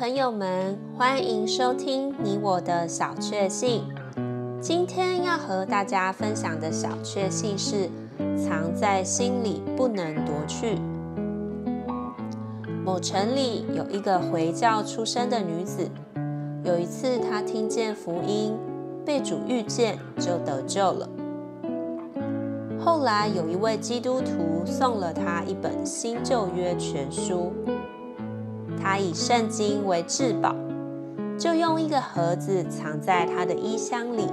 朋友们，欢迎收听你我的小确幸。今天要和大家分享的小确幸是藏在心里不能夺去。某城里有一个回教出身的女子，有一次她听见福音，被主遇见，就得救了。后来有一位基督徒送了她一本新旧约全书。他以圣经为至宝，就用一个盒子藏在他的衣箱里，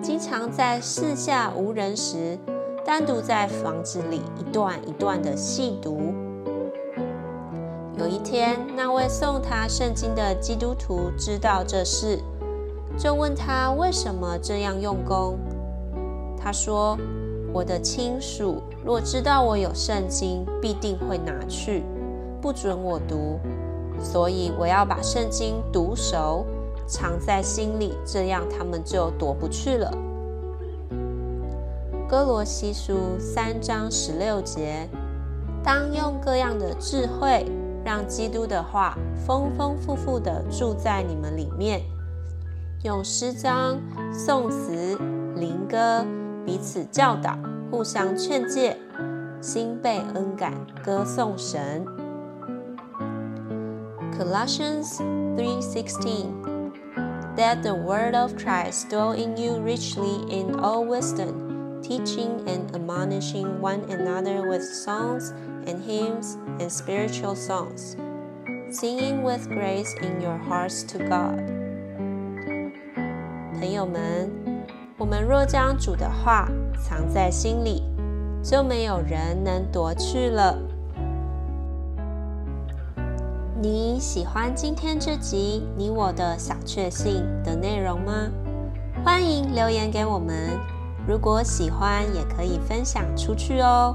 经常在四下无人时，单独在房子里一段一段的细读。有一天，那位送他圣经的基督徒知道这事，就问他为什么这样用功。他说：“我的亲属若知道我有圣经，必定会拿去。”不准我读，所以我要把圣经读熟，藏在心里，这样他们就夺不去了。歌罗西书三章十六节，当用各样的智慧，让基督的话丰丰富富地住在你们里面，用诗章、颂词、灵歌彼此教导，互相劝诫，心被恩感，歌颂神。Colossians 3:16 That the word of Christ dwell in you richly in all wisdom, teaching and admonishing one another with songs and hymns and spiritual songs, singing with grace in your hearts to God. 朋友们，我们若将主的话藏在心里，就没有人能夺去了。 你喜欢今天这集你我的小确幸的内容吗？欢迎留言给我们。如果喜欢，也可以分享出去哦。